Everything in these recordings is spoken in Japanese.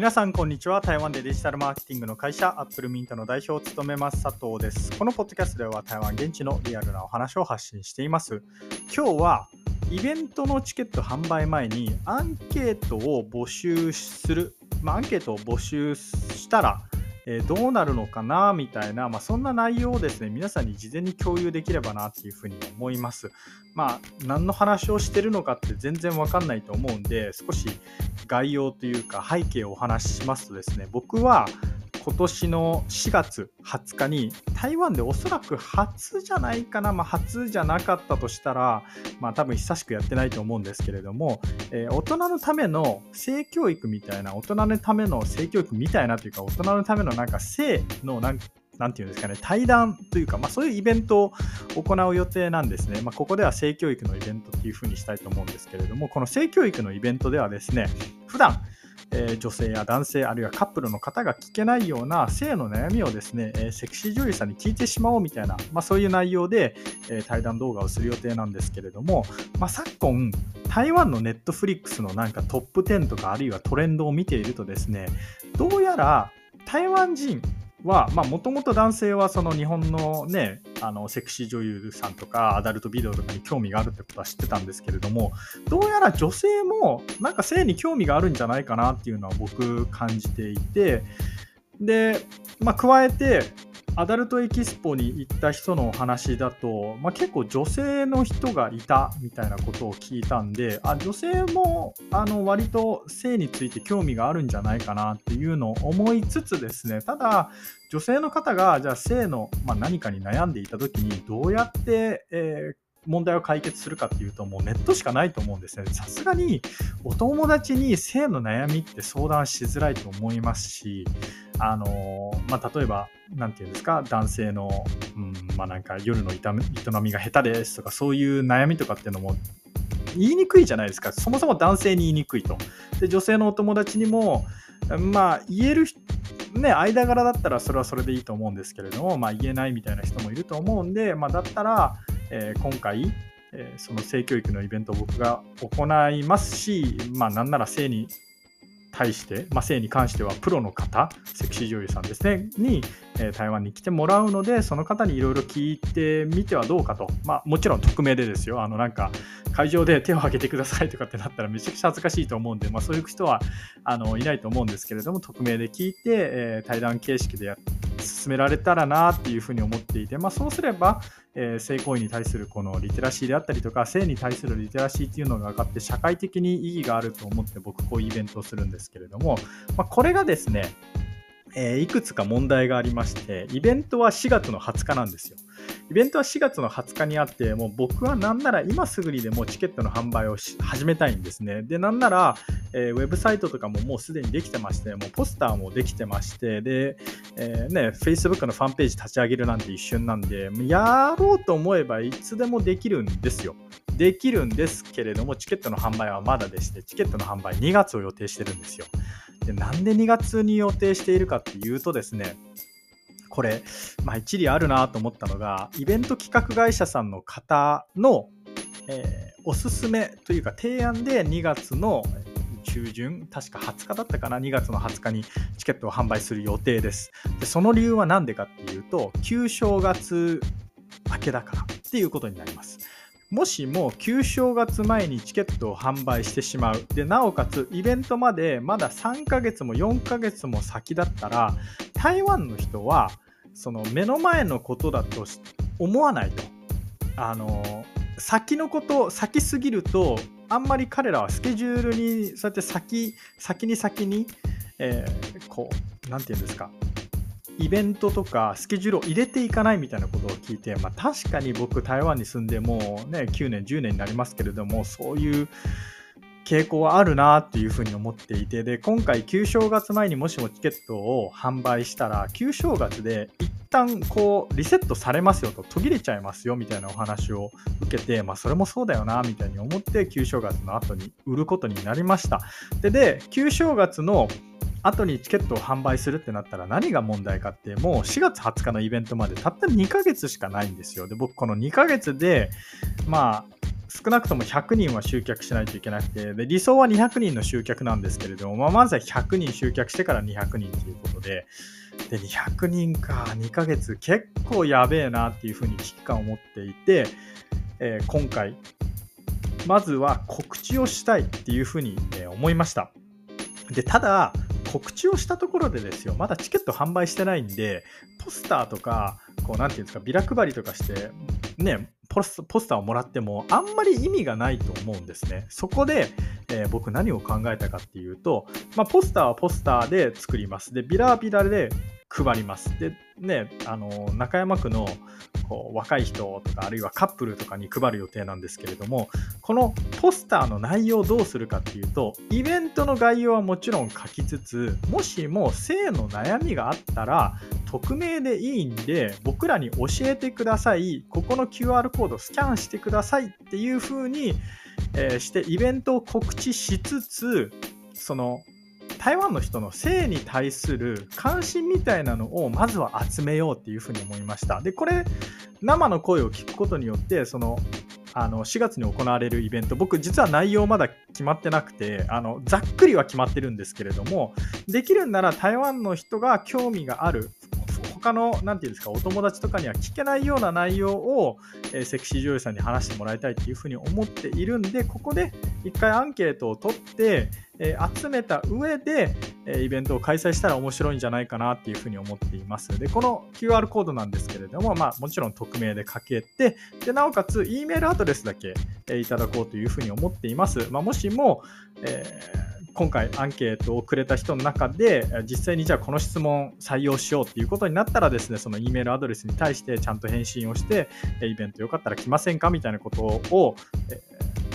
皆さんこんにちは。台湾でデジタルマーケティングの会社アップルミントの代表を務めます佐藤です。このポッドキャストでは台湾現地のリアルなお話を発信しています。今日はイベントのチケット販売前にアンケートを募集する、まあ、アンケートを募集したらえどうなるのかなみたいな、まあ、そんな内容をですね皆さんに事前に共有できればなっていうふうに思います。まあ何の話をしてるのかって全然わかんないと思うんで少し概要というか背景をお話ししますとですね僕は今年の4月20日に台湾でおそらく初じゃないかな、まあ、初じゃなかったとしたら、まあ、多分久しくやってないと思うんですけれども、えー、大人のための性教育みたいな大人のための性教育みたいなというか大人のためのなんか性のなんなんていうんですかね、対談というか、まあ、そういうイベントを行う予定なんですね。まあ、ここでは性教育のイベントっていうふうにしたいと思うんですけれども、この性教育のイベントではですね、普段え、女性や男性あるいはカップルの方が聞けないような性の悩みをですね、え、セクシー女優さんに聞いてしまおうみたいな、まあ、そういう内容で、え、対談動画をする予定なんですけれども、まあ、昨今台湾のネットフリックスのなんかトップ10とかあるいはトレンドを見ているとですねどうやら台湾人は、もともと男性はその日本のね、あのセクシー女優さんとかアダルトビデオとかに興味があるってことは知ってたんですけれども、どうやら女性もなんか性に興味があるんじゃないかなっていうのは僕感じていて、で、まあ、加えて、アダルトエキスポに行った人のお話だと、まあ、結構女性の人がいたみたいなことを聞いたんであ女性もあの割と性について興味があるんじゃないかなっていうのを思いつつですねただ女性の方がじゃあ性の、まあ、何かに悩んでいた時にどうやって、えー問題を解決するかっていうともうネットしかないと思うんですね。さすがにお友達に性の悩みって相談しづらいと思いますし、あのまあ、例えば何て言うんですか男性の、うんまあ、なんか夜の営みが下手ですとかそういう悩みとかっていうのも言いにくいじゃないですか。そもそも男性に言いにくいと。で女性のお友達にもまあ言えるね間柄だったらそれはそれでいいと思うんですけれども、まあ、言えないみたいな人もいると思うんで、まあ、だったら、えー、今回えその性教育のイベントを僕が行いますし、まあ、なんなら性に対して、まあ、性に関してはプロの方、セクシー女優さんですね、に、えー、台湾に来てもらうので、その方にいろいろ聞いてみてはどうかと。まあ、もちろん匿名でですよ。あの、なんか、会場で手を挙げてくださいとかってなったらめちゃくちゃ恥ずかしいと思うんで、まあ、そういう人はあのいないと思うんですけれども、匿名で聞いて、えー、対談形式でやって進められたらなっていうふうに思っていて、まあ、そうすれば、えー、性行為に対するこのリテラシーであったりとか、性に対するリテラシーっていうのが上がって、社会的に意義があると思って僕、こういうイベントをするんですけれども、まあ、これがですね、えー、いくつか問題がありまして、イベントは4月の20日なんですよ。イベントは4月の20日にあって、もう僕はなんなら今すぐにでもチケットの販売を始めたいんですね。で、なんなら、えー、ウェブサイトとかももうすでにできてまして、もうポスターもできてまして、で、えー、ね、Facebook のファンページ立ち上げるなんて一瞬なんで、やろうと思えばいつでもできるんですよ。できるんですけれども、チケットの販売はまだでして、チケットの販売2月を予定してるんですよ。でなんで2月に予定しているかっていうとですね、これ、まあ、一理あるなと思ったのが、イベント企画会社さんの方の、えー、おすすめというか提案で2月の中旬、確か20日だったかな、2月の20日にチケットを販売する予定です。でその理由は何でかっていうと、旧正月明けだからっていうことになります。もしも旧正月前にチケットを販売してしまう。で、なおかつイベントまでまだ3ヶ月も4ヶ月も先だったら、台湾の人はその目の前のことだと思わないと。あの、先のこと、先すぎると、あんまり彼らはスケジュールにそうやって先、先に先に、えー、こう、なんて言うんですか、イベントとかスケジュールを入れていかないみたいなことを聞いて、まあ、確かに僕台湾に住んでもうね9年10年になりますけれどもそういう傾向はあるなっていうふうに思っていてで今回旧正月前にもしもチケットを販売したら旧正月で一旦こうリセットされますよと途切れちゃいますよみたいなお話を受けてまあそれもそうだよなみたいに思って旧正月の後に売ることになりましたでで旧正月の後にチケットを販売するってなったら何が問題かってもう4月20日のイベントまでたった2ヶ月しかないんですよ。で、僕この2ヶ月で、まあ、少なくとも100人は集客しないといけなくて、で理想は200人の集客なんですけれども、まあ、まずは100人集客してから200人ということで、で、200人か、2ヶ月、結構やべえなっていうふうに危機感を持っていて、えー、今回、まずは告知をしたいっていうふうに、え思いました。で、ただ、告知をしたところでですよ、まだチケット販売してないんで、ポスターとか、こう、なんていうんですか、ビラ配りとかして、ね、ポスポスターをもらってもあんまり意味がないと思うんですね。そこで、えー、僕何を考えたかっていうと、まあ、ポスターはポスターで作ります。で、ビラビラで配ります。で、ね、あの、中山区のこう若い人とか、あるいはカップルとかに配る予定なんですけれども、このポスターの内容をどうするかっていうと、イベントの概要はもちろん書きつつ、もしも性の悩みがあったら、匿名でいいんで、僕らに教えてください。ここの QR コードスキャンしてくださいっていう風に、えー、してイベントを告知しつつ、その台湾の人の性に対する関心みたいなのをまずは集めようっていうふうに思いました。で、これ、生の声を聞くことによって、その、あの4月に行われるイベント、僕、実は内容まだ決まってなくてあの、ざっくりは決まってるんですけれども、できるんなら台湾の人が興味がある他の、なんていうんですか、お友達とかには聞けないような内容を、えー、セクシー女優さんに話してもらいたいっていうふうに思っているんで、ここで一回アンケートを取って、えー、集めた上で、えー、イベントを開催したら面白いんじゃないかなっていうふうに思っています。で、この QR コードなんですけれども、まあ、もちろん匿名で書けて、で、なおかつ、E メールアドレスだけ、えいただこうというふうに思っています。まあ、もしも、えー今回アンケートをくれた人の中で実際にじゃあこの質問採用しようっていうことになったらですねその E メールアドレスに対してちゃんと返信をしてイベントよかったら来ませんかみたいなことを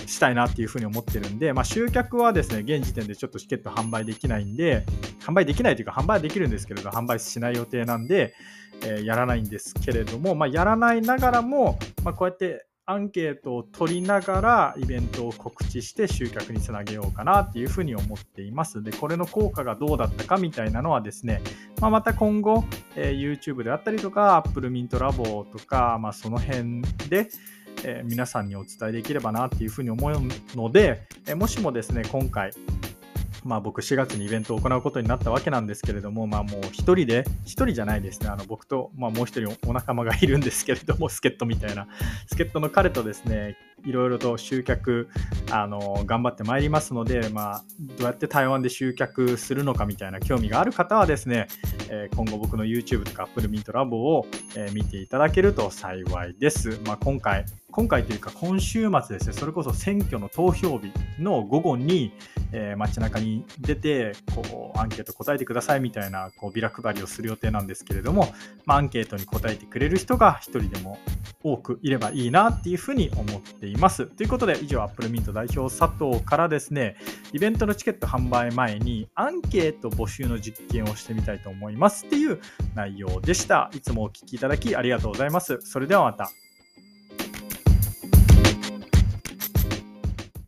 したいなっていうふうに思ってるんで、まあ、集客はですね現時点でちょっとチケット販売できないんで販売できないというか販売はできるんですけれど販売しない予定なんで、えー、やらないんですけれども、まあ、やらないながらも、まあ、こうやってアンケートを取りながらイベントを告知して集客につなげようかなっていうふうに思っています。で、これの効果がどうだったかみたいなのはですね、まあ、また今後、えー、YouTube であったりとか Apple Mint Labo とか、まあ、その辺で、えー、皆さんにお伝えできればなっていうふうに思うので、えー、もしもですね、今回、まあ、僕4月にイベントを行うことになったわけなんですけれども、まあ、もう1人で、1人じゃないですね、あの僕と、まあ、もう1人お仲間がいるんですけれども、助っ人みたいな、助っ人の彼とですね、いろいろと集客あの頑張ってまいりますので、まあ、どうやって台湾で集客するのかみたいな興味がある方はですね、えー、今後僕の YouTube とか Apple Mint Lab を、えー、見ていただけると幸いです。まあ、今回今回というか今週末ですね、それこそ選挙の投票日の午後に、えー、街中に出てこうアンケート答えてくださいみたいなこうビラ配りをする予定なんですけれども、まあ、アンケートに答えてくれる人が1人でも多くいればいいなっていうふうに思っています。ということで以上 Apple Mint 代表佐藤からですね、イベントのチケット販売前にアンケート募集の実験をしてみたいと思いますっていう内容でした。いつもお聴きいただきありがとうございます。それではまた。